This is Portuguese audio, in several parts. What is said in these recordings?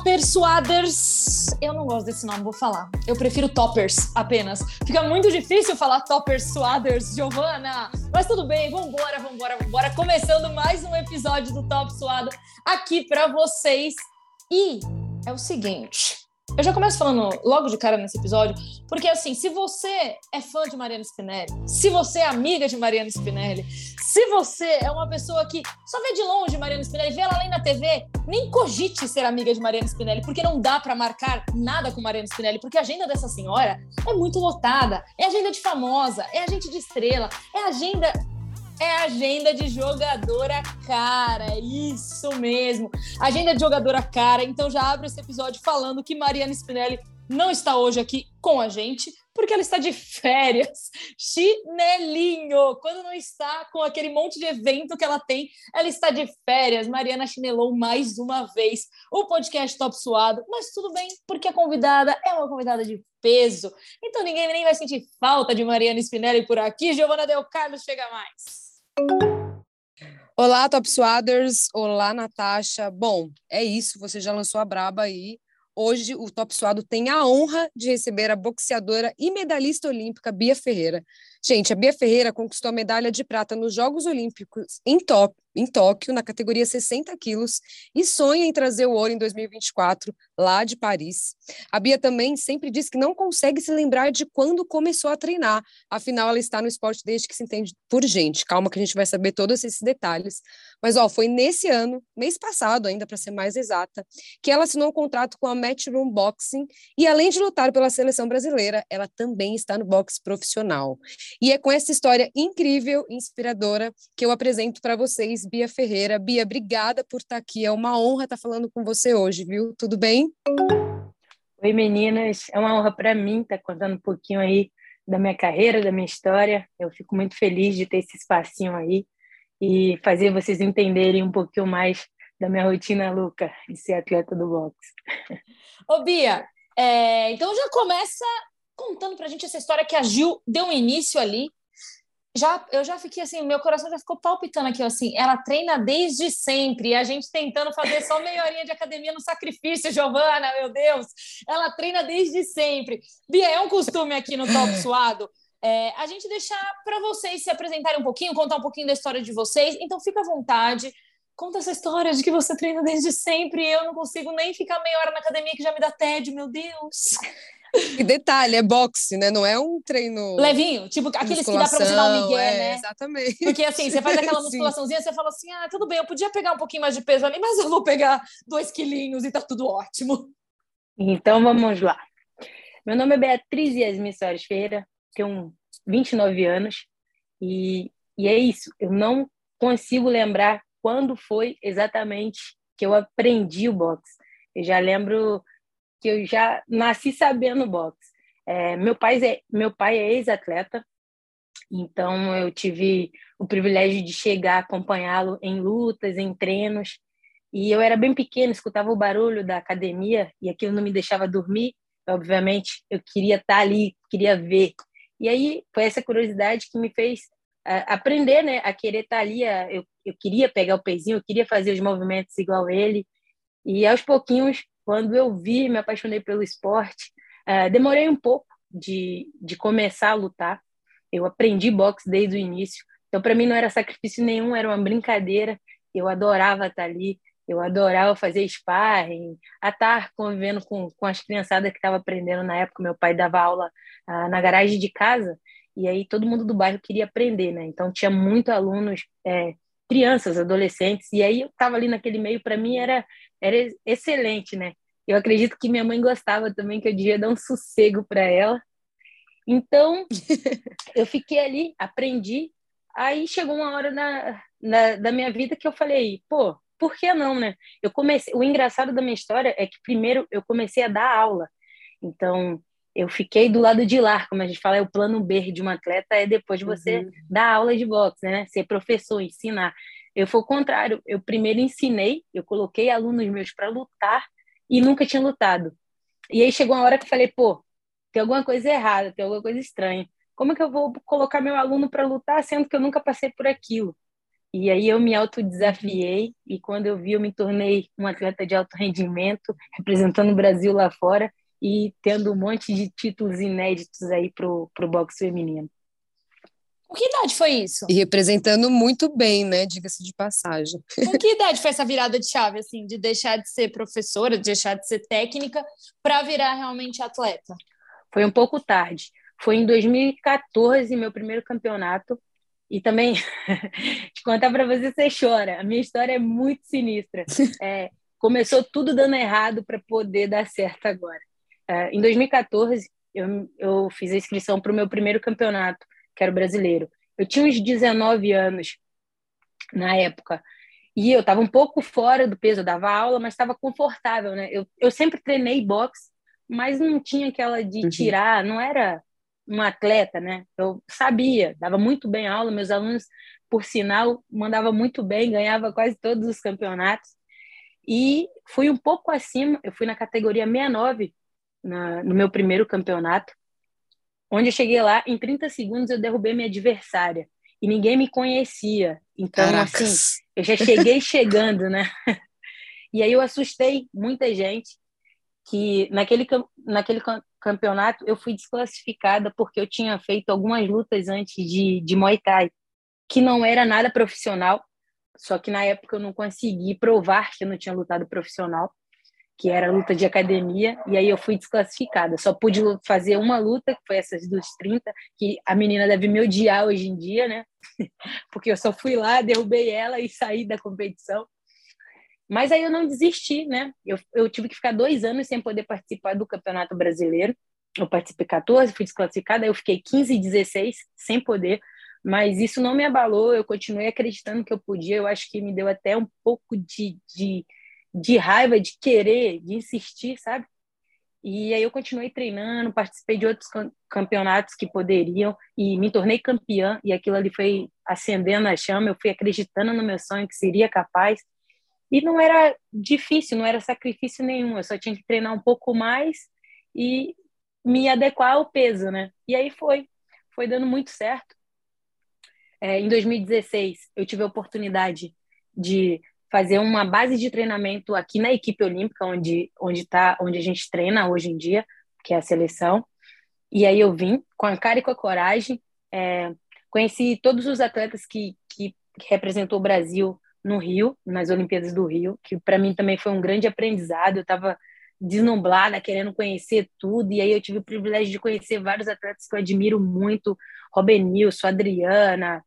Topper Suaders. Eu não gosto desse nome, vou falar. Eu prefiro Toppers apenas. Fica muito difícil falar Topper Suaders, Giovana. Mas tudo bem, vambora, vambora, vambora. Começando mais um episódio do Top Suado aqui para vocês. E é o seguinte, eu já começo falando logo de cara nesse episódio, porque assim, se você é fã de Mariana Spinelli, se você é amiga de Mariana Spinelli, se você é uma pessoa que só vê de longe Mariana Spinelli, vê ela além na TV, nem cogite ser amiga de Mariana Spinelli, porque não dá para marcar nada com Mariana Spinelli, porque a agenda dessa senhora é muito lotada, é agenda de famosa, é agenda de estrela, é agenda é agenda de jogadora cara, isso mesmo. Agenda de jogadora cara. Então já abre esse episódio falando que Mariana Spinelli não está hoje aqui com a gente, porque ela está de férias. Chinelinho! Quando não está com aquele monte de evento que ela tem, ela está de férias. Mariana chinelou mais uma vez o podcast Top Suado, mas tudo bem, porque a convidada é uma convidada de peso. Então ninguém nem vai sentir falta de Mariana Spinelli por aqui. Giovana Del Carlos chega mais. Olá, Top Swaders. Olá, Natasha. Bom, é isso. Você já lançou a braba aí. Hoje, o Top Suado tem a honra de receber a boxeadora e medalhista olímpica Bia Ferreira. Gente, a Bia Ferreira conquistou a medalha de prata nos Jogos Olímpicos em, Tó em Tóquio, na categoria 60 quilos, e sonha em trazer o ouro em 2024, lá de Paris. A Bia também sempre diz que não consegue se lembrar de quando começou a treinar, afinal ela está no esporte desde que se entende por gente. Calma que a gente vai saber todos esses detalhes. Mas ó, foi nesse ano, mês passado ainda para ser mais exata, que ela assinou um contrato com a Matchroom Boxing e além de lutar pela seleção brasileira, ela também está no boxe profissional. E é com essa história incrível, inspiradora, que eu apresento para vocês Bia Ferreira. Bia, obrigada por estar aqui. É uma honra estar falando com você hoje, viu? Tudo bem? Oi, meninas. É uma honra para mim estar contando um pouquinho aí da minha carreira, da minha história. Eu fico muito feliz de ter esse espacinho aí e fazer vocês entenderem um pouquinho mais da minha rotina louca de ser atleta do boxe. Ô, Bia, é, então já começa contando pra gente essa história que a Gil deu um início ali já eu já fiquei assim, meu coração já ficou palpitando aqui, assim, ela treina desde sempre, a gente tentando fazer só meia horinha de academia no sacrifício, Giovana, meu Deus, ela treina desde sempre. Bia, é um costume aqui no Top Suado, é, a gente deixar para vocês se apresentarem um pouquinho, contar um pouquinho da história de vocês, então fica à vontade, conta essa história de que você treina desde sempre, e eu não consigo nem ficar meia hora na academia que já me dá tédio, meu Deus. E detalhe, é boxe, né? Não é um treino. Levinho, tipo aqueles que dá pra você dar um migué, é, né? Exatamente. Porque assim, você faz aquela musculaçãozinha, você fala assim: ah, tudo bem, eu podia pegar um pouquinho mais de peso ali, mas eu vou pegar dois quilinhos e tá tudo ótimo. Então vamos lá. Meu nome é Beatriz Yasmin Soares Ferreira, tenho 29 anos, e, e é isso, eu não consigo lembrar quando foi exatamente que eu aprendi o boxe. Eu já lembro que eu já nasci sabendo boxe. É, meu pai é meu pai é ex-atleta, então eu tive o privilégio de chegar acompanhá-lo em lutas, em treinos. E eu era bem pequena, escutava o barulho da academia e aquilo não me deixava dormir. Obviamente, eu queria estar ali, queria ver. E aí foi essa curiosidade que me fez uh, aprender, né, a querer estar ali. A, eu, eu queria pegar o pezinho, eu queria fazer os movimentos igual ele. E aos pouquinhos quando eu vi, me apaixonei pelo esporte, uh, demorei um pouco de, de começar a lutar. Eu aprendi boxe desde o início, então para mim não era sacrifício nenhum, era uma brincadeira. Eu adorava estar ali, eu adorava fazer sparring, a estar convivendo com, com as criançadas que estavam aprendendo na época. Meu pai dava aula uh, na garagem de casa e aí todo mundo do bairro queria aprender, né? Então tinha muitos alunos, é, crianças, adolescentes, e aí eu estava ali naquele meio, para mim era, era excelente, né? Eu acredito que minha mãe gostava também, que eu devia dar um sossego para ela. Então, eu fiquei ali, aprendi. Aí chegou uma hora na, na, da minha vida que eu falei, pô, por que não, né? Eu comecei, o engraçado da minha história é que primeiro eu comecei a dar aula. Então, eu fiquei do lado de lá, como a gente fala, é o plano B de um atleta, é depois de você uhum. dar aula de boxe, né? Ser professor, ensinar. Eu fui o contrário, eu primeiro ensinei, eu coloquei alunos meus para lutar e nunca tinha lutado. E aí chegou uma hora que eu falei, pô, tem alguma coisa errada, tem alguma coisa estranha. Como é que eu vou colocar meu aluno para lutar sendo que eu nunca passei por aquilo? E aí eu me autodesafiei e quando eu vi eu me tornei um atleta de alto rendimento, representando o Brasil lá fora e tendo um monte de títulos inéditos aí pro pro boxe feminino. Com que idade foi isso? E representando muito bem, né? Diga-se de passagem. Com que idade foi essa virada de chave, assim, de deixar de ser professora, de deixar de ser técnica, para virar realmente atleta? Foi um pouco tarde. Foi em 2014, meu primeiro campeonato. E também, te contar para você, você chora. A minha história é muito sinistra. É, começou tudo dando errado para poder dar certo agora. É, em 2014, eu, eu fiz a inscrição para o meu primeiro campeonato que era o brasileiro. Eu tinha uns 19 anos na época. E eu estava um pouco fora do peso, eu dava aula, mas estava confortável, né? Eu, eu sempre treinei boxe, mas não tinha aquela de uhum. tirar, não era um atleta, né? Eu sabia, dava muito bem aula, meus alunos, por sinal, mandava muito bem, ganhava quase todos os campeonatos. E fui um pouco acima, eu fui na categoria 69 na, no meu primeiro campeonato onde eu cheguei lá, em 30 segundos eu derrubei minha adversária. E ninguém me conhecia. Então, Caracas. assim, eu já cheguei chegando, né? E aí eu assustei muita gente que naquele, naquele campeonato eu fui desclassificada porque eu tinha feito algumas lutas antes de, de Muay Thai, que não era nada profissional, só que na época eu não consegui provar que eu não tinha lutado profissional que era luta de academia, e aí eu fui desclassificada. Só pude fazer uma luta, que foi essas dos 30, que a menina deve me odiar hoje em dia, né? Porque eu só fui lá, derrubei ela e saí da competição. Mas aí eu não desisti, né? Eu, eu tive que ficar dois anos sem poder participar do Campeonato Brasileiro. Eu participei 14, fui desclassificada, eu fiquei 15 e 16 sem poder, mas isso não me abalou, eu continuei acreditando que eu podia, eu acho que me deu até um pouco de, de de raiva, de querer, de insistir, sabe? E aí eu continuei treinando, participei de outros campeonatos que poderiam e me tornei campeã e aquilo ali foi acendendo a chama, eu fui acreditando no meu sonho que seria capaz. E não era difícil, não era sacrifício nenhum, eu só tinha que treinar um pouco mais e me adequar ao peso, né? E aí foi, foi dando muito certo. É, em 2016, eu tive a oportunidade de fazer uma base de treinamento aqui na equipe olímpica, onde, onde, tá, onde a gente treina hoje em dia, que é a seleção. E aí eu vim com a cara e com a coragem, é, conheci todos os atletas que, que, que representou o Brasil no Rio, nas Olimpíadas do Rio, que para mim também foi um grande aprendizado. Eu estava desnublada, querendo conhecer tudo, e aí eu tive o privilégio de conhecer vários atletas que eu admiro muito, Robenilson, Adriana,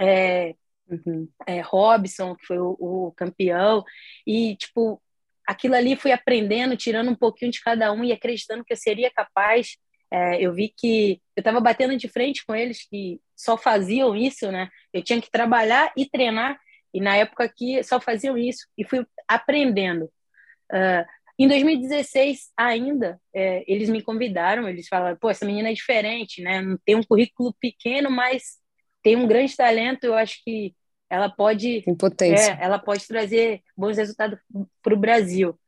é, Uhum. É, Robson, que foi o, o, campeão, e tipo, aquilo ali fui aprendendo, tirando um pouquinho de cada um e acreditando que eu seria capaz. É, eu vi que eu estava batendo de frente com eles que só faziam isso, né? Eu tinha que trabalhar e treinar, e na época que só faziam isso, e fui aprendendo. Uh, em 2016, ainda, é, eles me convidaram, eles falaram, pô, essa menina é diferente, né? Não tem um currículo pequeno, mas tem um grande talento, eu acho que ela pode tem potência. É, ela pode trazer bons resultados para o Brasil.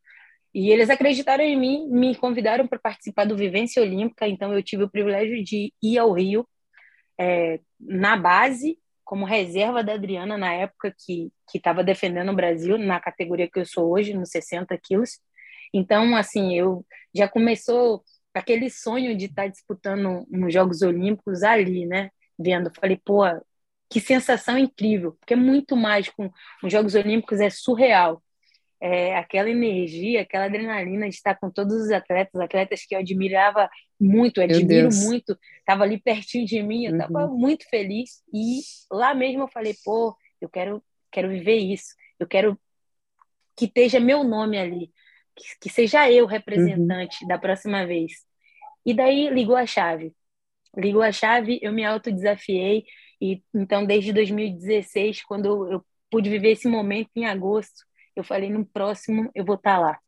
E eles acreditaram em mim, me convidaram para participar do Vivência Olímpica, então eu tive o privilégio de ir ao Rio é, na base, como reserva da Adriana na época que estava defendendo o Brasil, na categoria que eu sou hoje, nos 60 quilos. Então, assim, eu já começou aquele sonho de estar tá disputando nos Jogos Olímpicos ali, né? vendo. Falei, pô, que sensação incrível, porque é muito com os Jogos Olímpicos, é surreal. É, aquela energia, aquela adrenalina de estar com todos os atletas, atletas que eu admirava muito, eu admiro muito, estava ali pertinho de mim, eu estava uhum. muito feliz. E lá mesmo eu falei, pô, eu quero, quero viver isso, eu quero que esteja meu nome ali, que, que seja eu representante uhum. da próxima vez. E daí ligou a chave ligou a chave, eu me autodesafiei. E então, desde 2016, quando eu pude viver esse momento em agosto, eu falei: no próximo eu vou estar tá lá.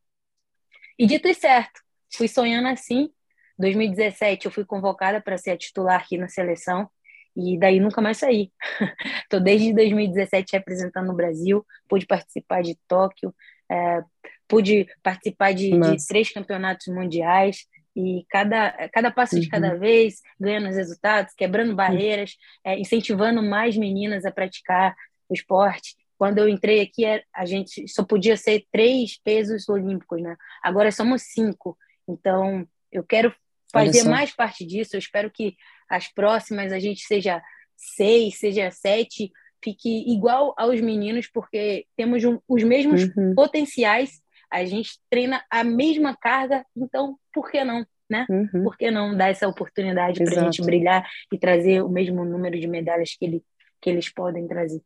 E dito e certo, fui sonhando assim. 2017 eu fui convocada para ser a titular aqui na seleção e daí nunca mais saí. Estou desde 2017 representando o Brasil, pude participar de Tóquio, é, pude participar de, de, três campeonatos mundiais, e cada, cada passo uhum. de cada uhum. vez, ganhando os resultados, quebrando barreiras, é, incentivando mais meninas a praticar o esporte. Quando eu entrei aqui, é, a gente só podia ser três pesos olímpicos, né? Agora somos cinco. Então, eu quero fazer mais parte disso. Eu espero que as próximas a gente seja seis, seja sete, fique igual aos meninos, porque temos um, os mesmos uhum. potenciais, a gente treina a mesma carga, então por que não? Né? Uhum. Por que não dar essa oportunidade para a gente brilhar e trazer o mesmo número de medalhas que, ele, que eles podem trazer?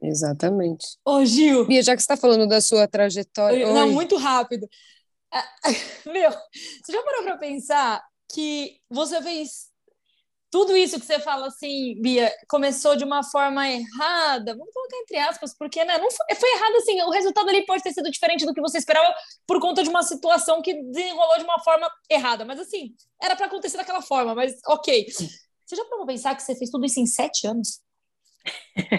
Exatamente. Ô, Gil! Bia, já que você está falando da sua trajetória. Eu, não, muito rápido. Meu, você já parou para pensar que você fez tudo isso que você fala assim, Bia, começou de uma forma errada, vamos colocar entre aspas, porque né, não foi, foi errado assim, o resultado ali pode ter sido diferente do que você esperava por conta de uma situação que desenrolou de uma forma errada, mas assim, era para acontecer daquela forma, mas ok. Você já parou pensar que você fez tudo isso em sete anos?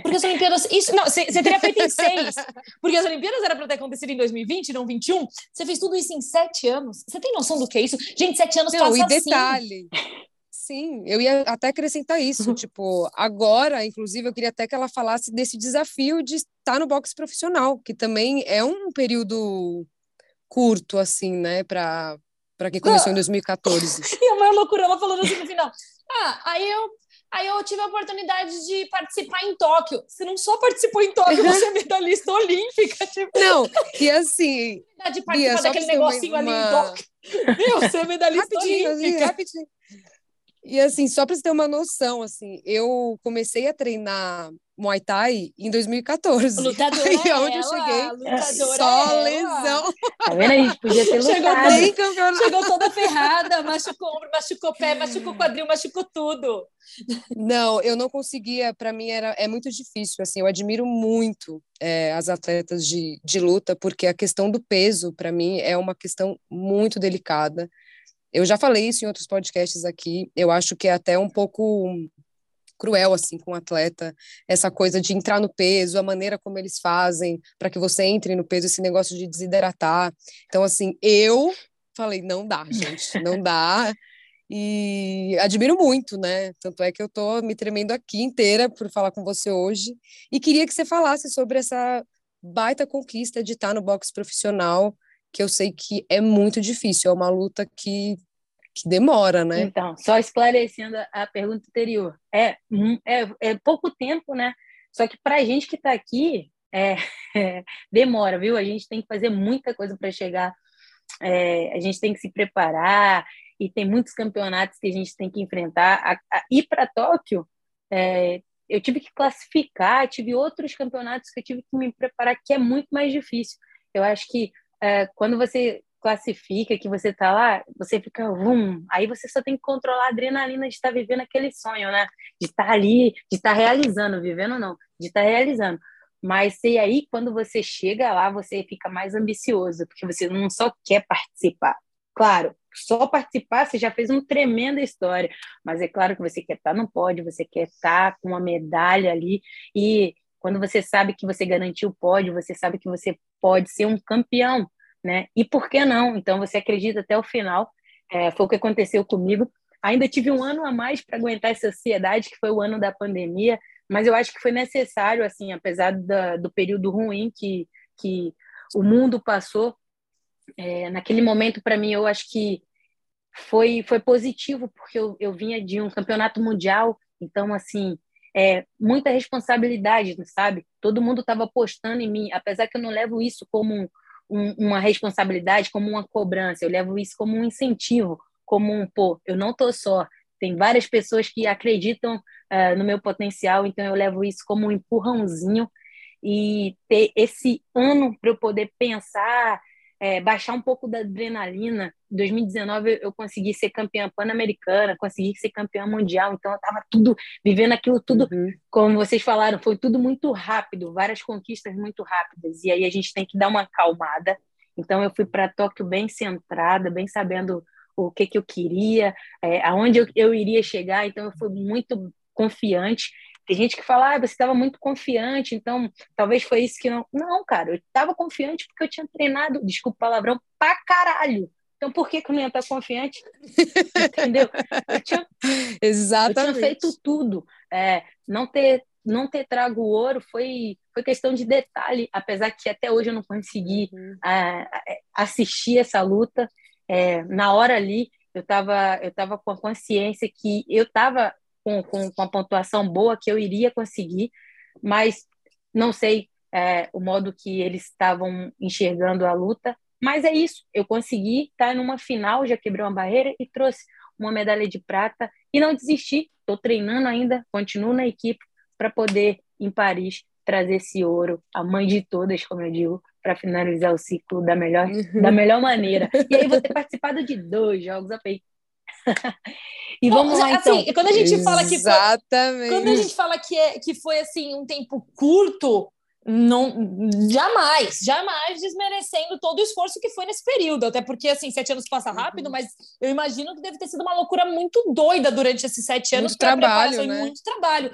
Porque as Olimpíadas. Isso, não, você, teria feito em seis. Porque as Olimpíadas era para ter acontecido em 2020, não 21. Você fez tudo isso em sete anos. Você tem noção do que é isso? Gente, sete anos não, passa e detalhe. Assim. Sim, eu ia até acrescentar isso. Uhum. Tipo, agora, inclusive, eu queria até que ela falasse desse desafio de estar no boxe profissional, que também é um período curto, assim, né, para quem começou em 2014. E a maior loucura, ela falando assim no final. Ah, aí eu Aí eu tive a oportunidade de participar em Tóquio. Você não só participou em Tóquio, você é medalhista olímpica. Tipo... Não, e assim. De participar Bia, daquele negocinho uma... ali em Tóquio. Meu, você é medalhista rapidinho, olímpica. Rapidinho. E assim, só para você ter uma noção, assim, eu comecei a treinar Muay Thai em 2014. Lutadora Aí, é onde eu cheguei, lutadora só é lesão. Tá vendo? A gente podia ter lutado. Chegou, chegou toda ferrada, machucou ombro, machucou pé, machucou quadril, machucou tudo. Não, eu não conseguia, para mim era, é muito difícil, assim, eu admiro muito é, as atletas de, de luta, porque a questão do peso, para mim, é uma questão muito delicada. Eu já falei isso em outros podcasts aqui, eu acho que é até um pouco cruel assim com o atleta, essa coisa de entrar no peso, a maneira como eles fazem para que você entre no peso, esse negócio de desidratar. Então assim, eu falei, não dá, gente, não dá. E admiro muito, né? Tanto é que eu tô me tremendo aqui inteira por falar com você hoje e queria que você falasse sobre essa baita conquista de estar no boxe profissional, que eu sei que é muito difícil, é uma luta que que demora, né? Então, só esclarecendo a pergunta anterior, é, é, é pouco tempo, né? Só que para a gente que está aqui, é, é, demora, viu? A gente tem que fazer muita coisa para chegar, é, a gente tem que se preparar e tem muitos campeonatos que a gente tem que enfrentar. A, a, ir para Tóquio, é, eu tive que classificar, tive outros campeonatos que eu tive que me preparar, que é muito mais difícil. Eu acho que é, quando você classifica, que você tá lá, você fica, vum, aí você só tem que controlar a adrenalina de estar tá vivendo aquele sonho, né? De estar tá ali, de estar tá realizando, vivendo não, de estar tá realizando. Mas e aí, quando você chega lá, você fica mais ambicioso, porque você não só quer participar. Claro, só participar, você já fez uma tremenda história, mas é claro que você quer estar no pódio, você quer estar com uma medalha ali, e quando você sabe que você garantiu o pódio, você sabe que você pode ser um campeão, né? E por que não? Então você acredita até o final. É, foi o que aconteceu comigo. Ainda tive um ano a mais para aguentar essa ansiedade, que foi o ano da pandemia, mas eu acho que foi necessário, assim, apesar da, do período ruim que, que o mundo passou. É, naquele momento, para mim, eu acho que foi, foi positivo, porque eu, eu vinha de um campeonato mundial, então, assim, é, muita responsabilidade, sabe? Todo mundo estava apostando em mim, apesar que eu não levo isso como um, uma responsabilidade, como uma cobrança, eu levo isso como um incentivo, como um, pô, eu não tô só, tem várias pessoas que acreditam uh, no meu potencial, então eu levo isso como um empurrãozinho e ter esse ano para eu poder pensar, é, baixar um pouco da adrenalina. Em 2019 eu consegui ser campeã pan-americana, consegui ser campeã mundial, então eu estava tudo vivendo aquilo tudo, uhum. como vocês falaram, foi tudo muito rápido, várias conquistas muito rápidas. E aí a gente tem que dar uma acalmada. Então eu fui para Tóquio bem centrada, bem sabendo o que, que eu queria, é, aonde eu, eu iria chegar. Então eu fui muito confiante tem gente que fala, ah, você estava muito confiante, então talvez foi isso que não. Não, cara, eu estava confiante porque eu tinha treinado, desculpa o palavrão, pra caralho. Então por que, que eu não ia estar confiante? Entendeu? Eu tinha, Exatamente. Eu tinha feito tudo. É, não ter não ter trago ouro foi, foi questão de detalhe, apesar que até hoje eu não consegui uhum. assistir essa luta. É, na hora ali, eu estava eu tava com a consciência que eu estava com, com, com a pontuação boa, que eu iria conseguir, mas não sei é, o modo que eles estavam enxergando a luta. Mas é isso, eu consegui estar numa final, já quebrei uma barreira e trouxe uma medalha de prata e não desisti. Estou treinando ainda, continuo na equipe para poder, em Paris, trazer esse ouro, a mãe de todas, como eu digo, para finalizar o ciclo da melhor, uhum. da melhor maneira. E aí vou ter participado de dois jogos, apei. E vamos Bom, lá, assim, então. Quando a gente fala que foi, quando a gente fala que, é, que foi assim um tempo curto, não jamais, jamais desmerecendo todo o esforço que foi nesse período, até porque assim, sete anos passa uhum. rápido, uhum. mas eu imagino que deve ter sido uma loucura muito doida durante esses sete anos para trabalho, né? muito trabalho.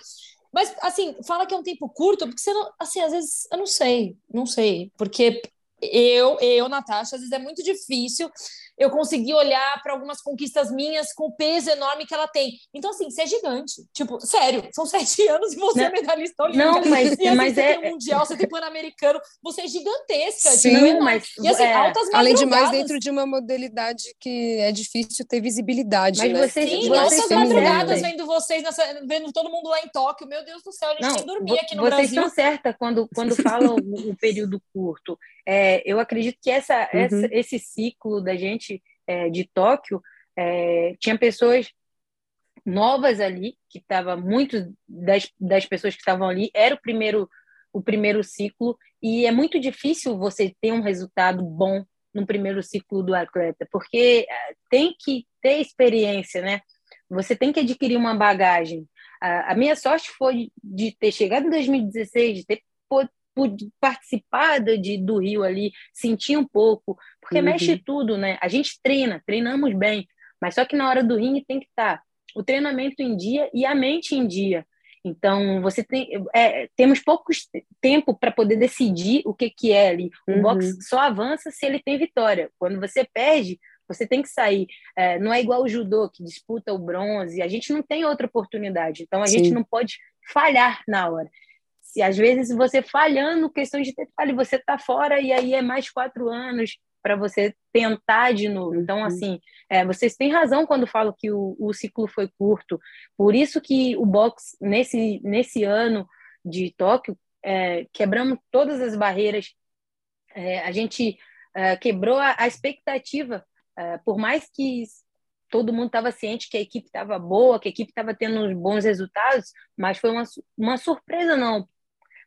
Mas assim, fala que é um tempo curto, porque você não, assim, às vezes eu não sei, não sei, porque eu, eu, Natasha, às vezes é muito difícil eu consegui olhar para algumas conquistas minhas com o peso enorme que ela tem. Então, assim, você é gigante. Tipo, sério, são sete anos e você não, é medalhista olímpica. Não, mas, e, assim, mas você é... tem mundial, você tem pan-americano, você é gigantesca. Sim, tipo, mas... E, assim, é... altas Além de mais, dentro de uma modalidade que é difícil ter visibilidade, mas né? Vocês, Sim, vocês altas madrugadas vendo vocês, nessa, vendo todo mundo lá em Tóquio. Meu Deus do céu, a gente não, nem dormia aqui no vocês Brasil. Vocês estão certas quando, quando falam o, o período curto. É, eu acredito que essa, uhum. essa, esse ciclo da gente é, de Tóquio, é, tinha pessoas novas ali, que estava muito das, das pessoas que estavam ali, era o primeiro o primeiro ciclo e é muito difícil você ter um resultado bom no primeiro ciclo do atleta, porque é, tem que ter experiência, né? Você tem que adquirir uma bagagem. A, a minha sorte foi de ter chegado em 2016, de ter participar de, do Rio ali, sentir um pouco, porque uhum. mexe tudo, né? A gente treina, treinamos bem, mas só que na hora do ringue tem que estar tá o treinamento em dia e a mente em dia. Então, você tem é, temos pouco tempo para poder decidir o que, que é ali. O uhum. boxe só avança se ele tem vitória. Quando você perde, você tem que sair. É, não é igual o judô, que disputa o bronze. A gente não tem outra oportunidade. Então, a Sim. gente não pode falhar na hora se às vezes você falhando, questão de detalhe, você está fora e aí é mais quatro anos para você tentar de novo. Então, assim, é, vocês têm razão quando falam que o, o ciclo foi curto. Por isso que o box, nesse, nesse ano de Tóquio, é, quebramos todas as barreiras. É, a gente é, quebrou a, a expectativa. É, por mais que todo mundo estava ciente que a equipe estava boa, que a equipe estava tendo bons resultados, mas foi uma, uma surpresa não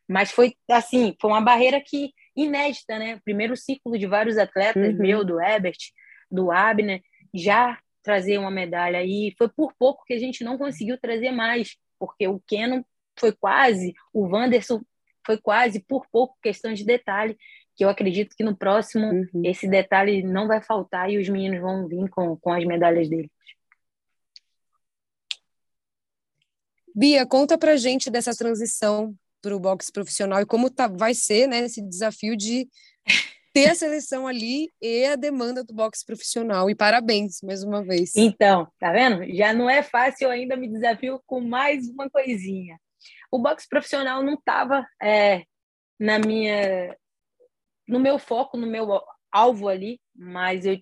mas foi assim, foi uma barreira que inédita, né? Primeiro ciclo de vários atletas, uhum. meu, do Ebert, do Abner, já trazer uma medalha e foi por pouco que a gente não conseguiu trazer mais, porque o Kenon foi quase, o Wanderson foi quase por pouco questão de detalhe, que eu acredito que no próximo uhum. esse detalhe não vai faltar e os meninos vão vir com, com as medalhas deles. Bia, conta pra gente dessa transição para o boxe profissional e como tá, vai ser né, esse desafio de ter a seleção ali e a demanda do boxe profissional. E parabéns, mais uma vez. Então, tá vendo? Já não é fácil, eu ainda me desafio com mais uma coisinha. O boxe profissional não estava é, na minha, no meu foco, no meu alvo ali, mas eu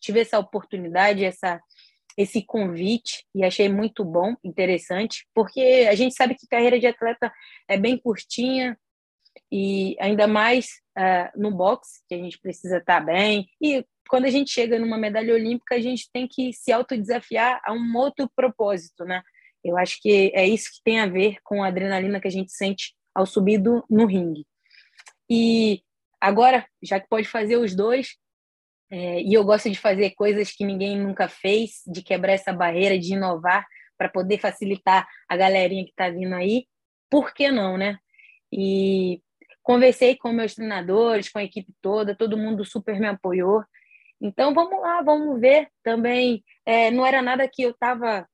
tive essa oportunidade, essa esse convite e achei muito bom, interessante, porque a gente sabe que carreira de atleta é bem curtinha e ainda mais uh, no boxe, que a gente precisa estar bem. E quando a gente chega numa medalha olímpica, a gente tem que se autodesafiar a um outro propósito, né? Eu acho que é isso que tem a ver com a adrenalina que a gente sente ao subir do, no ringue. E agora, já que pode fazer os dois, é, e eu gosto de fazer coisas que ninguém nunca fez, de quebrar essa barreira, de inovar para poder facilitar a galerinha que está vindo aí. Por que não, né? E conversei com meus treinadores, com a equipe toda, todo mundo super me apoiou. Então vamos lá, vamos ver. Também é, não era nada que eu estava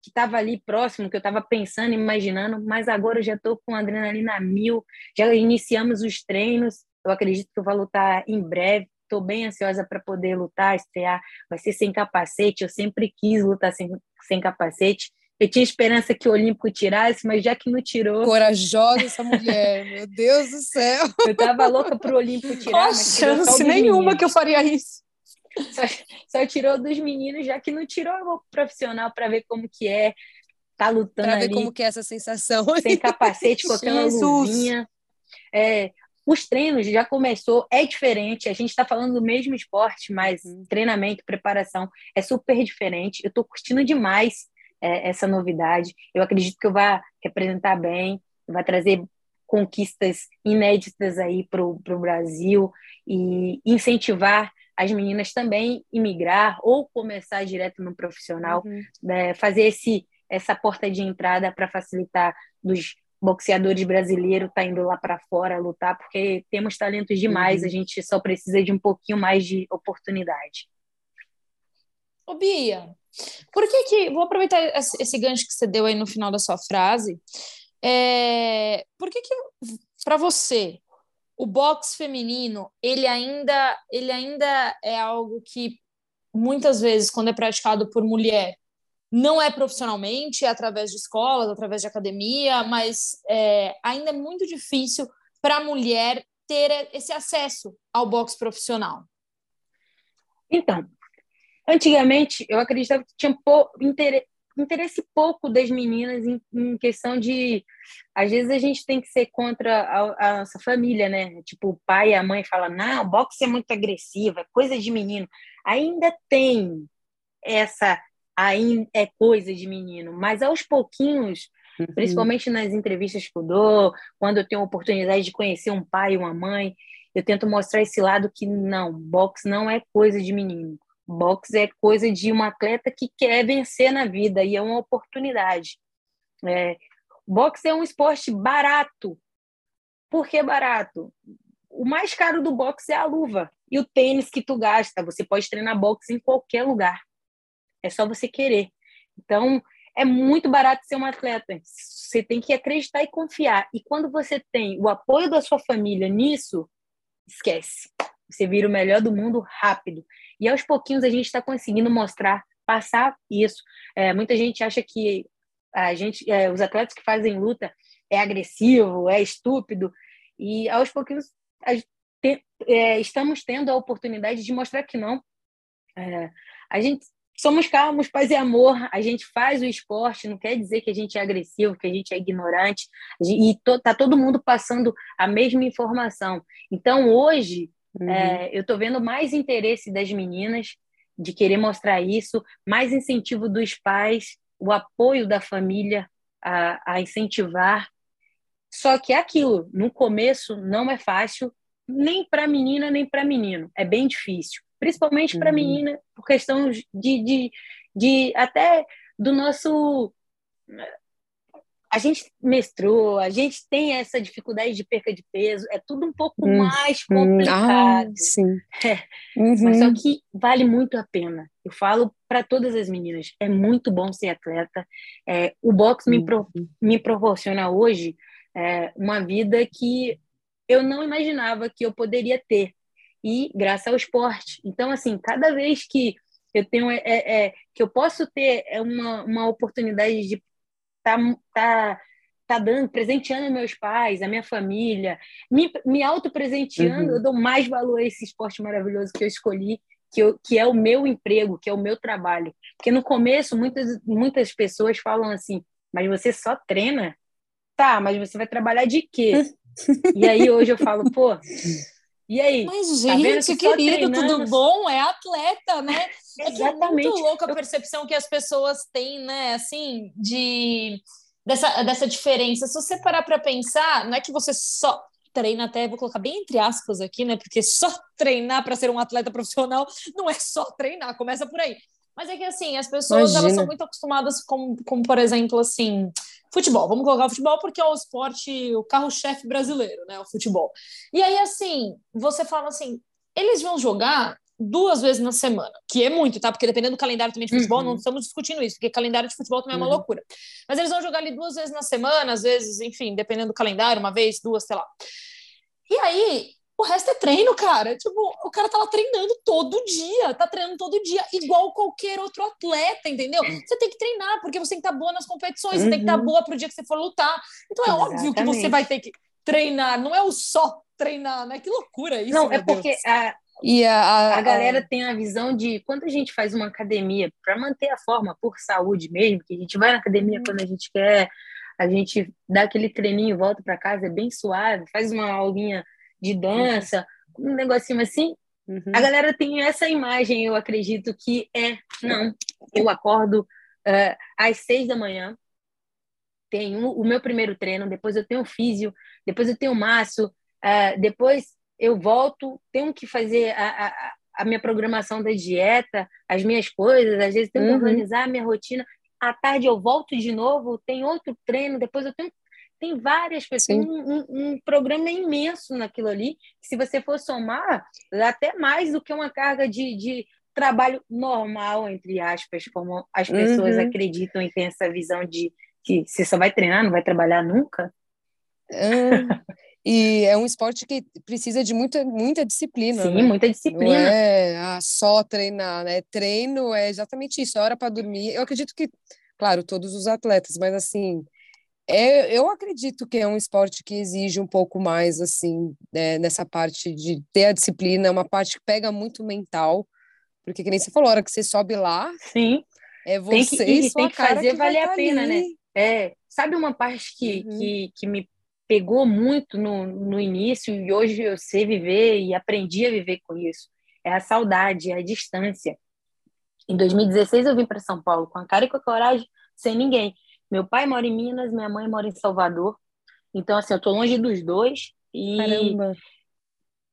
que estava ali próximo, que eu estava pensando, imaginando, mas agora eu já estou com adrenalina mil, já iniciamos os treinos. Eu acredito que eu vou lutar em breve estou bem ansiosa para poder lutar, estrear. Vai ser sem capacete. Eu sempre quis lutar sem, sem capacete. Eu tinha esperança que o Olímpico tirasse, mas já que não tirou. Corajosa essa mulher, meu Deus do céu. Eu tava louca pro Olímpico tirar, mas chance nenhuma meninos. que eu faria isso. Só, só, tirou dos meninos, já que não tirou o profissional para ver como que é. Tá lutando Para ver ali, como que é essa sensação. Sem capacete, com aquela luvinha. É, os treinos já começou, é diferente. A gente está falando do mesmo esporte, mas uhum. treinamento, preparação é super diferente. Eu estou curtindo demais é, essa novidade. Eu acredito que eu vá representar bem, vai trazer conquistas inéditas aí para o Brasil e incentivar as meninas também imigrar ou começar direto no profissional, uhum. né, fazer esse essa porta de entrada para facilitar dos boxeadores brasileiros tá indo lá para fora lutar, porque temos talentos demais, uhum. a gente só precisa de um pouquinho mais de oportunidade. Ô Bia, por que que, vou aproveitar esse gancho que você deu aí no final da sua frase, é, por que que, para você, o boxe feminino, ele ainda, ele ainda é algo que, muitas vezes, quando é praticado por mulher, não é profissionalmente, é através de escolas, através de academia, mas é, ainda é muito difícil para a mulher ter esse acesso ao boxe profissional. Então, antigamente eu acreditava que tinha pou, interesse, interesse pouco das meninas em, em, questão de às vezes a gente tem que ser contra a, a, nossa família, né? Tipo, o pai e a mãe falam, não, boxe é muito agressivo, é coisa de menino. Ainda tem essa ainda é coisa de menino, mas aos pouquinhos, uhum. principalmente nas entrevistas que eu dou, quando eu tenho a oportunidade de conhecer um pai e uma mãe, eu tento mostrar esse lado que não, boxe não é coisa de menino. Boxe é coisa de um atleta que quer vencer na vida e é uma oportunidade. É, boxe é um esporte barato. Por que barato? O mais caro do boxe é a luva e o tênis que tu gasta. Você pode treinar boxe em qualquer lugar. É só você querer. Então, é muito barato ser um atleta. Você tem que acreditar e confiar. E quando você tem o apoio da sua família nisso, esquece. Você vira o melhor do mundo rápido. E aos pouquinhos a gente está conseguindo mostrar, passar isso. É, muita gente acha que a gente, é, os atletas que fazem luta é agressivo, é estúpido. E aos pouquinhos a, te, é, estamos tendo a oportunidade de mostrar que não. É, a gente somos calmos, paz e amor. A gente faz o esporte, não quer dizer que a gente é agressivo, que a gente é ignorante. E tá todo mundo passando a mesma informação. Então, hoje, uhum. é, eu estou vendo mais interesse das meninas de querer mostrar isso, mais incentivo dos pais, o apoio da família a, a incentivar. Só que é aquilo, no começo não é fácil, nem para menina, nem para menino. É bem difícil principalmente uhum. para menina, por questão de, de, de até do nosso a gente mestrou, a gente tem essa dificuldade de perca de peso, é tudo um pouco hum, mais hum, complicado. Ah, sim. É. Uhum. Mas só que vale muito a pena. Eu falo para todas as meninas, é muito bom ser atleta. É, o boxe uhum. me, pro, me proporciona hoje é, uma vida que eu não imaginava que eu poderia ter e graças ao esporte. Então, assim, cada vez que eu tenho é, é, é que eu posso ter é uma, uma oportunidade de estar tá, tá, tá dando, presenteando meus pais, a minha família, me, me auto-presenteando, uhum. eu dou mais valor a esse esporte maravilhoso que eu escolhi, que, eu, que é o meu emprego, que é o meu trabalho. Porque no começo, muitas, muitas pessoas falam assim, mas você só treina? Tá, mas você vai trabalhar de quê? e aí hoje eu falo, pô, e aí? Mas, tá gente, que querido, tudo bom? É atleta, né? Exatamente. É, é muito louca a percepção que as pessoas têm, né? Assim, de dessa, dessa diferença. Se você parar para pensar, não é que você só treina até, vou colocar bem entre aspas aqui, né? Porque só treinar para ser um atleta profissional não é só treinar, começa por aí. Mas é que assim, as pessoas elas são muito acostumadas com, com, por exemplo, assim, futebol. Vamos colocar o futebol porque é o esporte, o carro-chefe brasileiro, né? O futebol. E aí, assim, você fala assim, eles vão jogar duas vezes na semana, que é muito, tá? Porque dependendo do calendário também de futebol, uhum. não estamos discutindo isso, porque calendário de futebol também é uma uhum. loucura. Mas eles vão jogar ali duas vezes na semana, às vezes, enfim, dependendo do calendário, uma vez, duas, sei lá. E aí, O resto é treino, cara. Tipo, o cara tá lá treinando todo dia, tá treinando todo dia, igual qualquer outro atleta, entendeu? Você tem que treinar, porque você tem que estar tá boa nas competições, uhum. você tem que estar tá boa pro dia que você for lutar. Então é Exatamente. óbvio que você vai ter que treinar, não é o só treinar, né? Que loucura isso. Não, é porque a, e a, a, a galera a... tem a visão de quando a gente faz uma academia para manter a forma por saúde mesmo, que a gente vai na academia uhum. quando a gente quer, a gente dá aquele treininho, volta para casa, é bem suave, faz uma aulinha de dança, um negocinho assim. Uhum. A galera tem essa imagem, eu acredito que é, não, eu acordo uh, às seis da manhã, tenho o meu primeiro treino, depois eu tenho físio, depois eu tenho maço, uh, depois eu volto, tenho que fazer a, a, a, minha programação da dieta, as minhas coisas, às vezes tenho uhum. que organizar a minha rotina. À tarde eu volto de novo, tem outro treino, depois eu tenho tem várias pessoas, um, um, um, programa imenso naquilo ali. Se você for somar, até mais do que uma carga de, de trabalho normal, entre aspas, como as pessoas uhum. acreditam e têm essa visão de que você só vai treinar, não vai trabalhar nunca. e é um esporte que precisa de muita, muita disciplina. Sim, né? muita disciplina. Não é ah, só treinar, né? Treino é exatamente isso, é hora para dormir. Eu acredito que, claro, todos os atletas, mas assim, é, eu acredito que é um esporte que exige um pouco mais, assim, né, nessa parte de ter a disciplina, é uma parte que pega muito mental, porque que nem você falou, a hora que você sobe lá, Sim. é você tem que, e tem que fazer valer a tá pena, né? É, sabe uma parte que, uhum. que, que me pegou muito no, no início e hoje eu sei viver e aprendi a viver com isso? É a saudade, é a distância. Em 2016 eu vim para São Paulo com a cara e com a coragem, sem ninguém. Meu pai mora em Minas, minha mãe mora em Salvador. Então, assim, eu tô longe dos dois. E Caramba.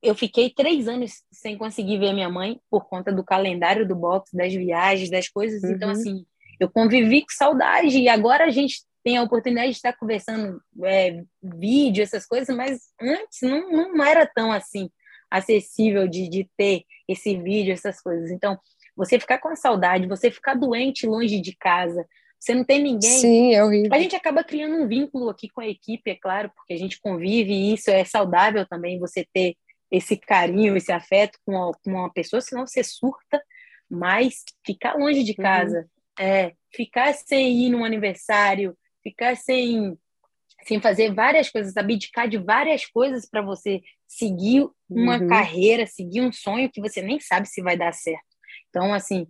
eu fiquei três anos sem conseguir ver minha mãe por conta do calendário do boxe, das viagens, das coisas. Então, uhum. Então, assim, eu convivi com saudade. E agora a gente tem a oportunidade de estar conversando é, vídeo, essas coisas, mas antes não, não era tão assim acessível de, de ter esse vídeo, essas coisas. Então, você ficar com saudade, você ficar doente longe de casa, você não tem ninguém. Sim, é horrível. A gente acaba criando um vínculo aqui com a equipe, é claro, porque a gente convive e isso é saudável também, você ter esse carinho, esse afeto com uma, com uma pessoa, senão você surta, mas ficar longe de uhum. casa, uhum. é, ficar sem ir num aniversário, ficar sem, sem fazer várias coisas, abdicar de várias coisas para você seguir uma uhum. carreira, seguir um sonho que você nem sabe se vai dar certo. Então, assim,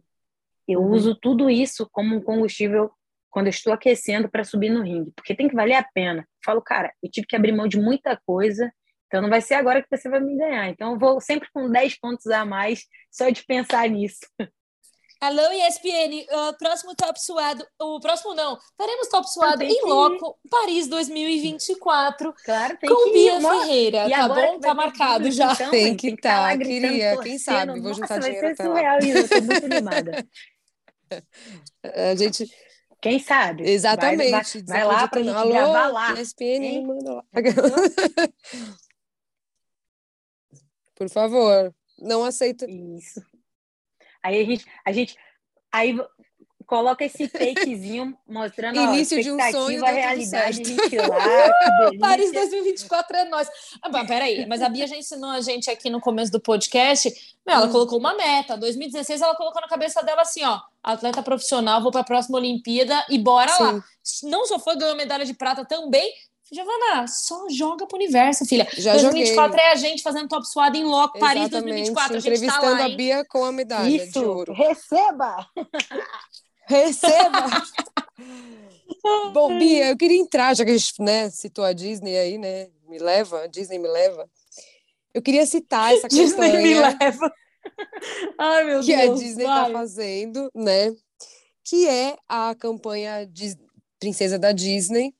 eu uhum. uso tudo isso como um combustível quando eu estou aquecendo para subir no ringue, porque tem que valer a pena. Eu falo, cara, eu tive que abrir mão de muita coisa, então não vai ser agora que você vai me ganhar. Então eu vou sempre com 10 pontos a mais só de pensar nisso. Alô, ESPN, o próximo Top Suado, o próximo não, faremos Top Suado em loco, Paris 2024, claro, tem com que Bia ir, Ferreira, tá bom? Tá marcado já. Então, tem que estar, tá, queria, quem sabe, vou juntar Nossa, dinheiro vai ser surreal isso, eu tô muito animada. A gente... Quem sabe? Exatamente. Vai, vai, vai lá pra gente Alô, gravar lá. ESPN, manda lá. Por favor, não aceito. Isso. Aí a gente, a gente aí coloca esse takezinho mostrando Início a de um sonho, a realidade, lá. Paris 2024 é nós. Ah, mas peraí, mas a Bia já ensinou a gente aqui no começo do podcast. Meu, ela hum. colocou uma meta. 2016 ela colocou na cabeça dela assim, ó, atleta profissional, vou para a próxima Olimpíada e bora Sim. lá. Não só foi ganhou medalha de prata também, Giovana, só joga pro universo, filha. Já 2024 joguei. é a gente fazendo top suado em loco, Paris 2024. A gente entrevistando tá lá, a Bia com a medalha Isso. de ouro. Receba! Receba! Bom, Bia, eu queria entrar, já que a gente né, citou a Disney aí, né? Me leva, a Disney me leva. Eu queria citar essa Disney campanha. Disney me leva. Ai, meu que Deus. Que a Disney está fazendo, né? Que é a campanha de Princesa da Disney,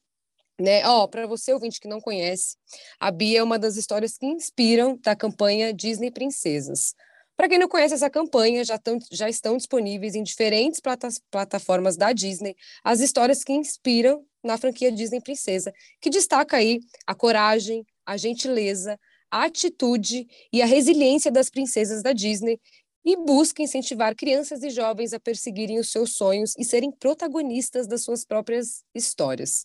né? Ó, para você ouvinte que não conhece, a Bia é uma das histórias que inspiram da campanha Disney Princesas. Para quem não conhece essa campanha, já, tão, já estão disponíveis em diferentes plata plataformas da Disney as histórias que inspiram na franquia Disney Princesa, que destaca aí a coragem, a gentileza, a atitude e a resiliência das princesas da Disney e busca incentivar crianças e jovens a perseguirem os seus sonhos e serem protagonistas das suas próprias histórias.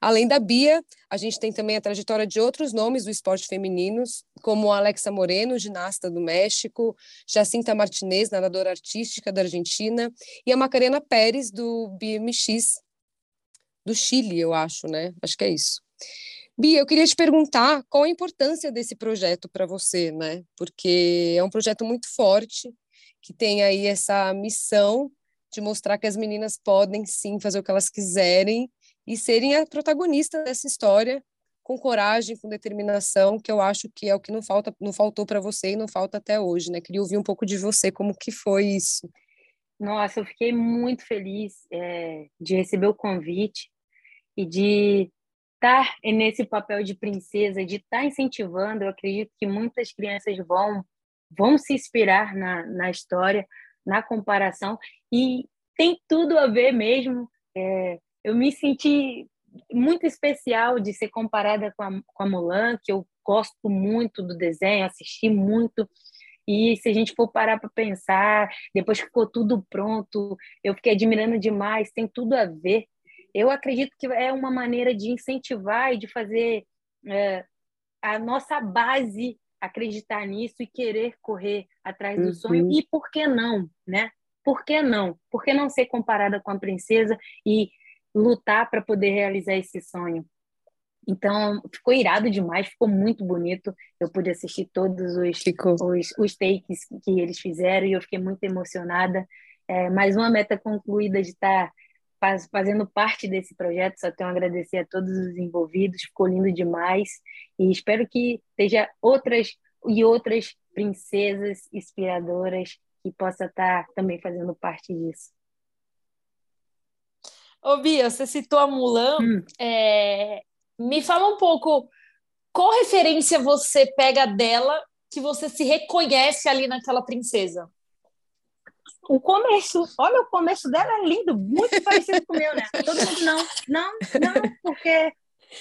Além da Bia, a gente tem também a trajetória de outros nomes do esporte femininos, como Alexa Moreno, ginasta do México, Jacinta Martinez, nadadora artística da Argentina, e a Macarena Pérez, do BMX, do Chile, eu acho, né? Acho que é isso. Bia, eu queria te perguntar qual a importância desse projeto para você, né? Porque é um projeto muito forte, que tem aí essa missão de mostrar que as meninas podem sim fazer o que elas quiserem e serem a protagonista dessa história com coragem, com determinação, que eu acho que é o que não falta, não faltou para você e não falta até hoje, né? Queria ouvir um pouco de você, como que foi isso? Nossa, eu fiquei muito feliz é, de receber o convite e de estar nesse papel de princesa, de estar incentivando. Eu acredito que muitas crianças vão vão se inspirar na, na história, na comparação e tem tudo a ver mesmo. É, eu me senti muito especial de ser comparada com a, com a Mulan, que eu gosto muito do desenho, assisti muito. E se a gente for parar para pensar, depois que ficou tudo pronto, eu fiquei admirando demais, tem tudo a ver eu acredito que é uma maneira de incentivar e de fazer é, a nossa base acreditar nisso e querer correr atrás do uhum. sonho. E por que não, né? Por que não? Por que não ser comparada com a princesa e lutar para poder realizar esse sonho? Então, ficou irado demais, ficou muito bonito. Eu pude assistir todos os, os, os, takes que eles fizeram e eu fiquei muito emocionada. É, mais uma meta concluída de estar faz, fazendo parte desse projeto. Só tenho a agradecer a todos os envolvidos, ficou lindo demais. E espero que esteja outras e outras princesas inspiradoras que possa estar também fazendo parte disso. Ô Bia, você citou a Mulan. Hum. É... Me fala um pouco qual referência você pega dela que você se reconhece ali naquela princesa? O começo, olha, o começo dela é lindo, muito parecido com o meu, né? Todo mundo, não, não, não, porque.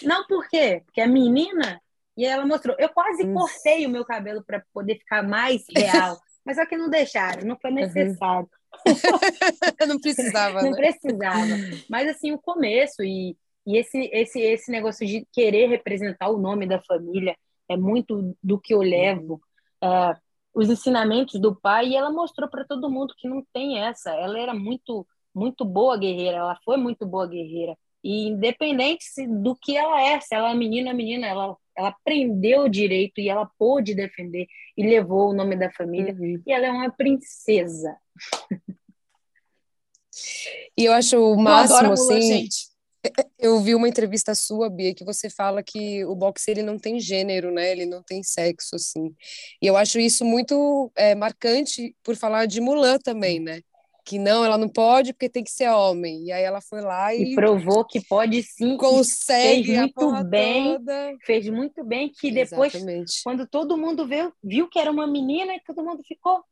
Não, por quê? Porque a menina, e ela mostrou, eu quase Isso. cortei o meu cabelo para poder ficar mais real, mas só que não deixaram, não foi necessário. não precisava. não né? precisava. Mas assim, o começo e, e esse, esse, esse negócio de querer representar o nome da família é muito do que eu levo. Uh, os ensinamentos do pai e ela mostrou para todo mundo que não tem essa. Ela era muito muito boa guerreira, ela foi muito boa guerreira. E independente do que ela é, se ela é menina, menina, ela ela aprendeu direito e ela pôde defender e levou o nome da família. Uhum. E ela é uma princesa. E eu acho o máximo, assim, gente. Eu vi uma entrevista sua, Bia, que você fala que o boxe ele não tem gênero, né? Ele não tem sexo, assim. E eu acho isso muito é, marcante por falar de Mulan também, né? Que não, ela não pode porque tem que ser homem. E aí ela foi lá e, e provou que pode sim. Consegue fez muito bem. Toda. Fez muito bem que depois, Exatamente. quando todo mundo viu, viu que era uma menina, e todo mundo ficou,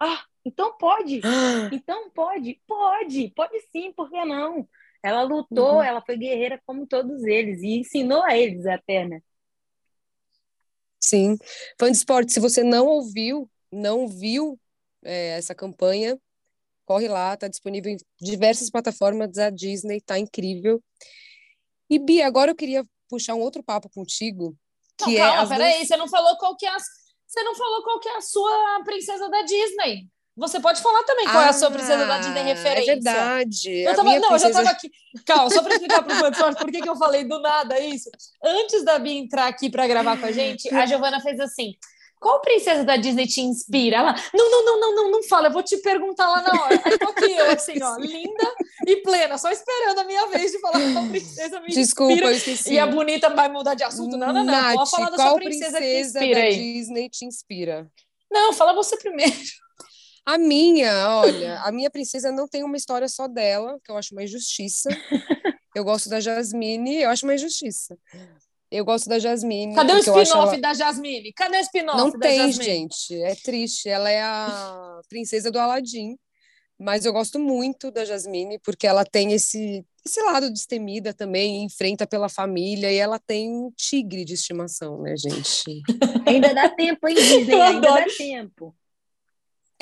ah, então pode. então pode, pode, pode sim, por que não? Ela lutou, uhum. ela foi guerreira como todos eles e ensinou a eles até, né? Sim. Fã de esporte, se você não ouviu, não viu é, essa campanha, corre lá, tá disponível em diversas plataformas da Disney, tá incrível. E Bia, agora eu queria puxar um outro papo contigo. Que não, é calma, peraí, você não falou qual que é a, você não falou qual que é a sua princesa da Disney. Você pode falar também qual ah, é a sua princesa da Disney referência. É verdade. Eu tava, não, princesa... eu já estava aqui. Calma, só para explicar para o professor por que, que eu falei do nada isso. Antes da Bia entrar aqui para gravar com a gente, a Giovana fez assim: qual princesa da Disney te inspira? Ela, não, não, não, não, não, não fala, eu vou te perguntar lá na hora. Aí tô aqui eu, assim, ó, linda e plena, só esperando a minha vez de falar qual princesa me Desculpa, inspira. eu esqueci. E a bonita vai mudar de assunto. Não, não, não. Nath, Pode falar da qual sua princesa, princesa que inspira da aí. Disney te inspira? Não, fala você primeiro. A minha, olha, a minha princesa não tem uma história só dela, que eu acho uma injustiça. Eu gosto da Jasmine, eu acho uma injustiça. Eu gosto da Jasmine. Cadê o spin-off ela... da Jasmine? Cadê o spin-off Não da tem, Jasmine? gente. É triste. Ela é a princesa do Aladim. Mas eu gosto muito da Jasmine, porque ela tem esse, esse lado destemida também, enfrenta pela família, e ela tem um tigre de estimação, né, gente? Ainda dá tempo, hein, Disney? Ainda dá tempo.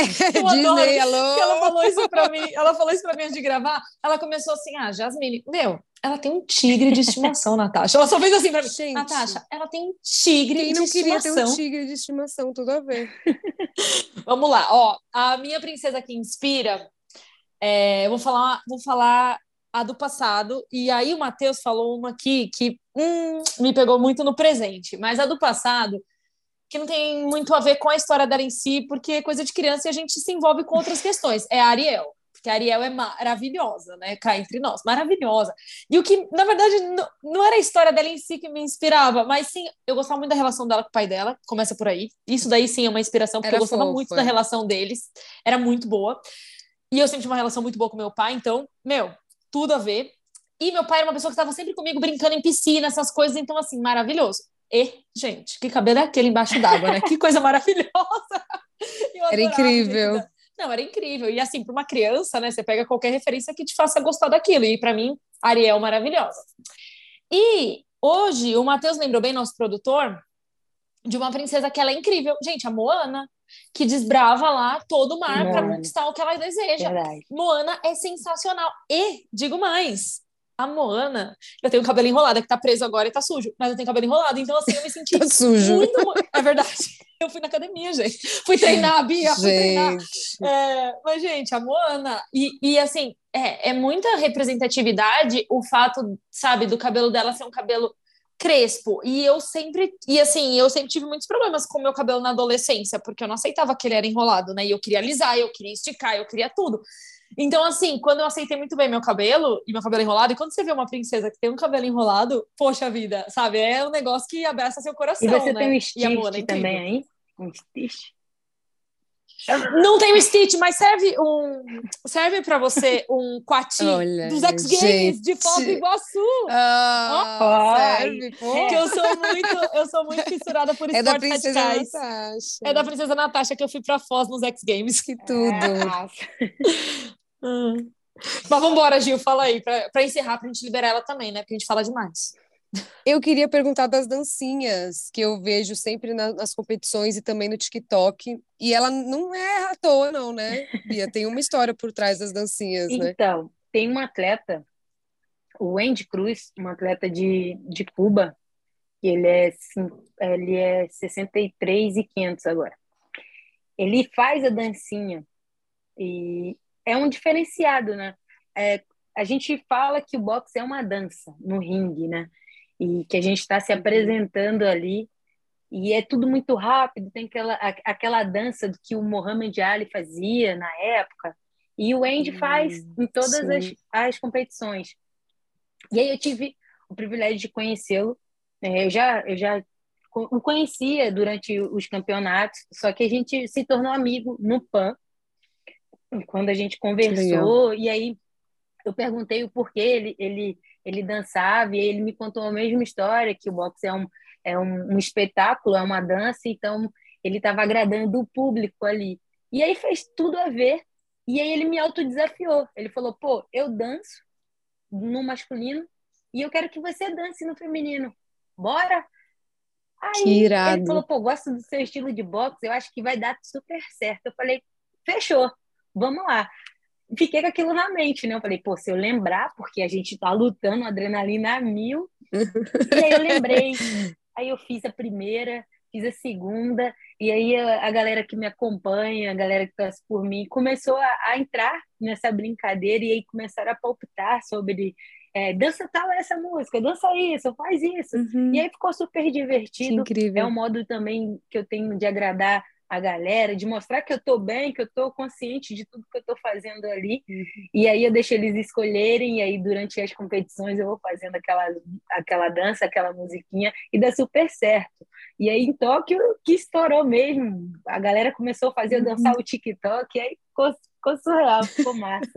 Eu Disney, alô. Ela falou isso para mim. Ela falou isso para mim antes de gravar. Ela começou assim: "Ah, Jasmine, meu, ela tem um tigre de estimação, Natasha. Ela só fez assim pra mim. Gente, Natasha, ela tem um tigre quem de não queria ter um tigre de estimação, tudo a ver. Vamos lá, ó. A minha princesa que inspira, é, eu vou falar, vou falar a do passado, e aí o Matheus falou uma aqui que hum, me pegou muito no presente, mas a do passado, que não tem muito a ver com a história dela em si, porque é coisa de criança e a gente se envolve com outras questões. É a Ariel porque a Ariel é maravilhosa, né? Cá entre nós, maravilhosa. E o que, na verdade, não, era a história dela em si que me inspirava, mas sim, eu gostava muito da relação dela com o pai dela, começa por aí. Isso daí sim é uma inspiração, porque era eu gostava fofa. muito da relação deles, era muito boa. E eu sempre tive uma relação muito boa com meu pai, então, meu, tudo a ver. E meu pai era uma pessoa que estava sempre comigo brincando em piscina, essas coisas, então, assim, maravilhoso. E, gente, que cabelo é aquele embaixo d'água, né? que coisa maravilhosa! Era incrível. Não, era incrível. E assim, para uma criança, né, você pega qualquer referência que te faça gostar daquilo. E para mim, Ariel maravilhosa. E hoje, o Matheus lembrou bem, nosso produtor, de uma princesa que ela é incrível. Gente, a Moana, que desbrava lá todo o mar para conquistar o que ela deseja. Verdade. Moana é sensacional. E, digo mais, a Moana, eu tenho o cabelo enrolado, é que tá preso agora e tá sujo, mas eu tenho cabelo enrolado, então assim, eu me senti tá sujo. muito. É verdade. Eu fui na academia, gente. Fui treinar, Bia, fui treinar. É, mas, gente, a Moana, e, e assim, é, é muita representatividade o fato, sabe, do cabelo dela ser um cabelo crespo. E eu sempre, e assim, eu sempre tive muitos problemas com o meu cabelo na adolescência, porque eu não aceitava que ele era enrolado, né? E eu queria alisar, eu queria esticar, eu queria tudo. Então, assim, quando eu aceitei muito bem meu cabelo e meu cabelo enrolado, e quando você vê uma princesa que tem um cabelo enrolado, poxa vida, sabe? É um negócio que abraça seu coração. E você né? tem um Stitch também aí? Um Stitch? Não tem o Stitch, mas serve um serve para você um quati dos X Games de Foz do Iguaçu. Ah, oh, serve, pô. Que eu sou muito, eu sou muito fissurada por é da princesa radicais. Natasha. É da princesa Natasha que eu fui para Foz nos X Games. Que tudo. Hum. Mas vamos embora, Gil, fala aí, para encerrar, para a gente liberar ela também, né? Porque a gente fala demais. Eu queria perguntar das dancinhas que eu vejo sempre na, nas competições e também no TikTok. E ela não é à toa, não, né, Bia? Tem uma história por trás das dancinhas, né? Então, tem um atleta, o Andy Cruz, um atleta de, de Cuba, que ele é, ele é 63 e 500 agora. Ele faz a dancinha e é um diferenciado, né? É, a gente fala que o boxe é uma dança no ringue, né? E que a gente está se uhum. apresentando ali e é tudo muito rápido, tem aquela, aquela dança do que o Muhammad Ali fazia na época, e o Andy faz em todas as, as competições. E aí eu tive o privilégio de conhecê-lo. É, eu já, eu já o conhecia durante os campeonatos, só que a gente se tornou amigo no PAN, quando a gente conversou, e aí eu perguntei o porquê ele, ele, ele dançava, e ele me contou a mesma história, que o boxe é um, é um, um espetáculo, é uma dança, então ele estava agradando o público ali. E aí fez tudo a ver, e aí ele me autodesafiou. Ele falou, pô, eu danço no masculino, e eu quero que você dance no feminino. Bora? Aí ele falou, pô, gosto do seu estilo de boxe, eu acho que vai dar super certo. Eu falei, fechou vamos lá. Fiquei com aquilo na mente, né? Eu falei, pô, se eu lembrar, porque a gente tá lutando, adrenalina a mil. e aí eu lembrei. Aí eu fiz a primeira, fiz a segunda, e aí a, a galera que me acompanha, a galera que torce por mim, começou a, a, entrar nessa brincadeira e aí começaram a palpitar sobre é, dança tal essa música, dança isso, faz isso. Uhum. E aí ficou super divertido. incrível. É um modo também que eu tenho de agradar a galera, de mostrar que eu estou bem, que eu estou consciente de tudo que eu estou fazendo ali. Uhum. E aí eu deixo eles escolherem, e aí durante as competições eu vou fazendo aquela, aquela dança, aquela musiquinha, e dá super certo. E aí em Tóquio, que estourou mesmo. A galera começou a fazer uhum. dançar o TikTok, e aí ficou, ficou surreal, ficou massa.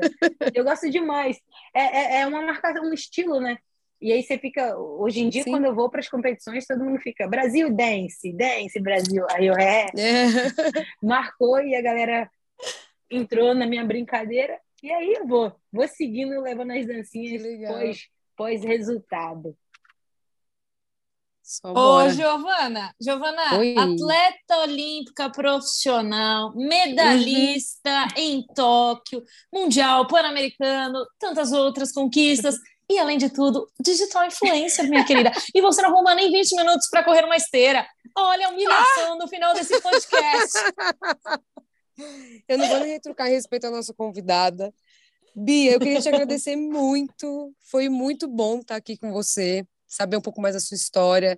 eu gosto demais. É, é, é uma marca, um estilo, né? E aí você fica, hoje em dia, Sim. quando eu vou para as competições, todo mundo fica Brasil dance, dance Brasil. Aí eu é, é. marcou e a galera entrou na minha brincadeira. E aí eu vou, vou seguindo, levando as dancinhas pós, pós resultado. Só Ô, Giovana, Giovana, Oi. atleta olímpica profissional, medalhista uhum. em Tóquio, mundial, pan-americano, tantas outras conquistas. E, além de tudo, digital influencer, minha querida. E você não arruma nem 20 minutos para correr uma esteira. Olha a humilhação ah! no final desse podcast. Eu não vou nem retrucar a respeito à nossa convidada. Bia, eu queria te agradecer muito. Foi muito bom estar aqui com você, saber um pouco mais da sua história,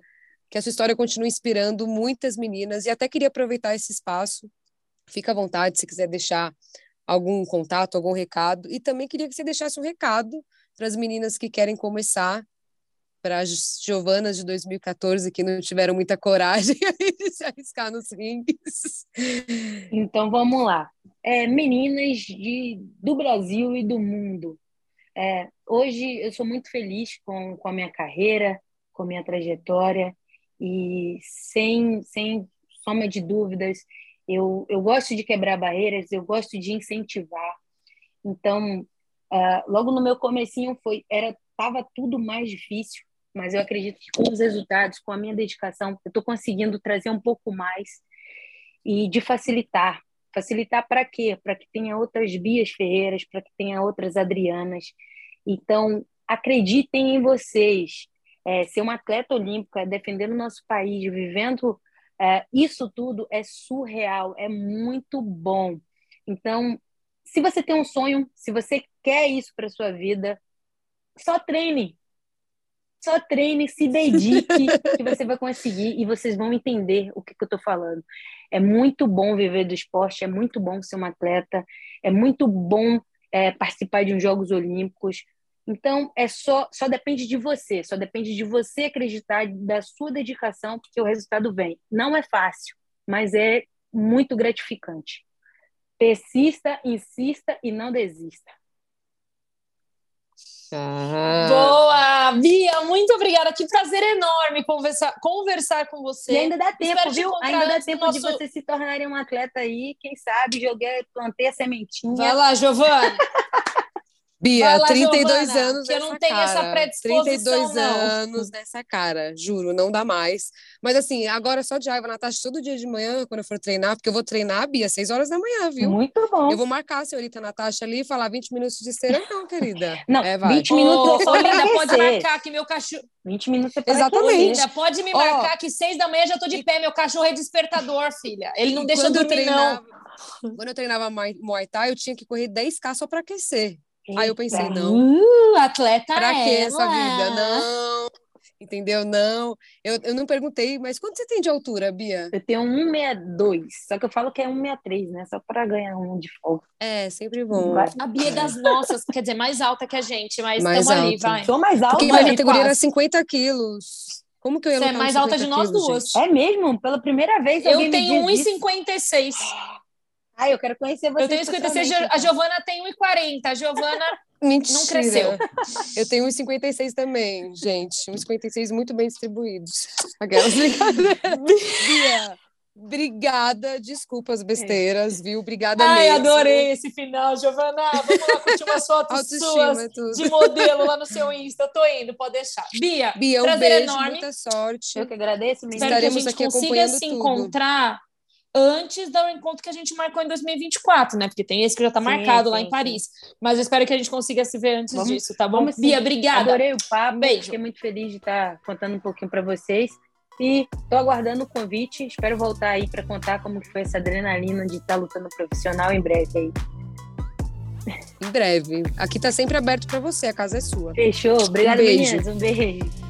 que a sua história continue inspirando muitas meninas. E até queria aproveitar esse espaço. Fica à vontade se quiser deixar algum contato, algum recado. E também queria que você deixasse um recado para as meninas que querem começar, para as Giovanas de 2014 que não tiveram muita coragem de se arriscar nos rings. Então vamos lá. É, meninas de, do Brasil e do mundo. É, hoje eu sou muito feliz com, com a minha carreira, com a minha trajetória e sem, sem soma de dúvidas, eu, eu gosto de quebrar barreiras, eu gosto de incentivar. Então, Uh, logo no meu comecinho foi era tava tudo mais difícil, mas eu acredito que com os resultados, com a minha dedicação, eu estou conseguindo trazer um pouco mais e de facilitar. Facilitar para quê? Para que tenha outras Bias Ferreiras, para que tenha outras Adrianas. Então, acreditem em vocês. É, ser uma atleta olímpica, defendendo o nosso país, vivendo é, isso tudo é surreal, é muito bom. Então, se você tem um sonho, se você quer isso para sua vida, só treine. Só treine, se dedique, que você vai conseguir e vocês vão entender o que, que eu estou falando. É muito bom viver do esporte, é muito bom ser uma atleta, é muito bom é, participar de uns Jogos Olímpicos. Então, é só, só depende de você, só depende de você acreditar, da sua dedicação, porque o resultado vem. Não é fácil, mas é muito gratificante. Persista, insista e não desista. Ah. Boa! Bia, muito obrigada. Que prazer enorme conversar, conversar com você. E ainda dá tempo, viu? Ainda dá tempo nosso... de você se tornar um atleta aí. Quem sabe, joguei, plantei a sementinha. Vai lá, Giovana. Bia, lá, 32 Giovana, anos que eu não tenho cara. essa predisposição 32 não. anos nessa cara, juro, não dá mais. Mas assim, agora só de raiva, Natasha, todo dia de manhã, quando eu for treinar, porque eu vou treinar, Bia, 6 horas da manhã, viu? Muito bom. Eu vou marcar a senhorita Natasha ali e falar 20 minutos de esteira, não, querida. Não, é, vai. 20 minutos oh, Linda, pode marcar que meu cachorro... 20 minutos é Exatamente. Linda, pode me marcar oh. que 6 da manhã já tô de pé, meu cachorro é despertador, filha. Ele não deixa eu dormir, treinava, não. Quando eu treinava Muay Thai, eu tinha que correr 10K só para aquecer. Eita. Aí eu pensei, não. Uh, atleta Pra que essa vida? Não. Entendeu? Não. Eu, eu não perguntei, mas quanto você tem de altura, Bia? Eu tenho 1,62. Só que eu falo que é 1,63, né? Só para ganhar um de folga. É, sempre bom. Vai. A Bia é das nossas, quer dizer, mais alta que a gente, mas estamos ali, vai. Sou mais alta. Porque minha categoria era 50 quilos. Como que eu ia Você é mais alta de nós quilos, duas. Gente? É mesmo? Pela primeira vez Eu tenho 1,56. Ah, eu quero conhecer você. Eu tenho 56, então. a Giovana tem 1,40. A Giovana Mentira. não cresceu. Eu tenho 1,56 também, gente. 1,56 muito bem distribuídos. Aquelas brincadeiras. Bia, obrigada. Desculpa as besteiras, é. viu? Obrigada Ai, mesmo. adorei esse final, Giovana. Vamos lá curtir umas fotos suas é de modelo lá no seu Insta. Eu tô indo, pode deixar. Bia, Bia um beijo, enorme. muita sorte. Eu que agradeço. Espero que a gente consiga se tudo. encontrar antes do encontro que a gente marcou em 2024, né? Porque tem esse que já está marcado sim, lá em Paris. Sim. Mas eu espero que a gente consiga se ver antes vamos, disso, tá bom? Bia, obrigada. Adorei o papo. Beijo. Fiquei muito feliz de estar contando um pouquinho para vocês. E estou aguardando o convite. Espero voltar aí para contar como foi essa adrenalina de estar lutando profissional em breve aí. Em breve. Aqui está sempre aberto para você, a casa é sua. Fechou. Obrigada, um beijo. meninas. Um beijo.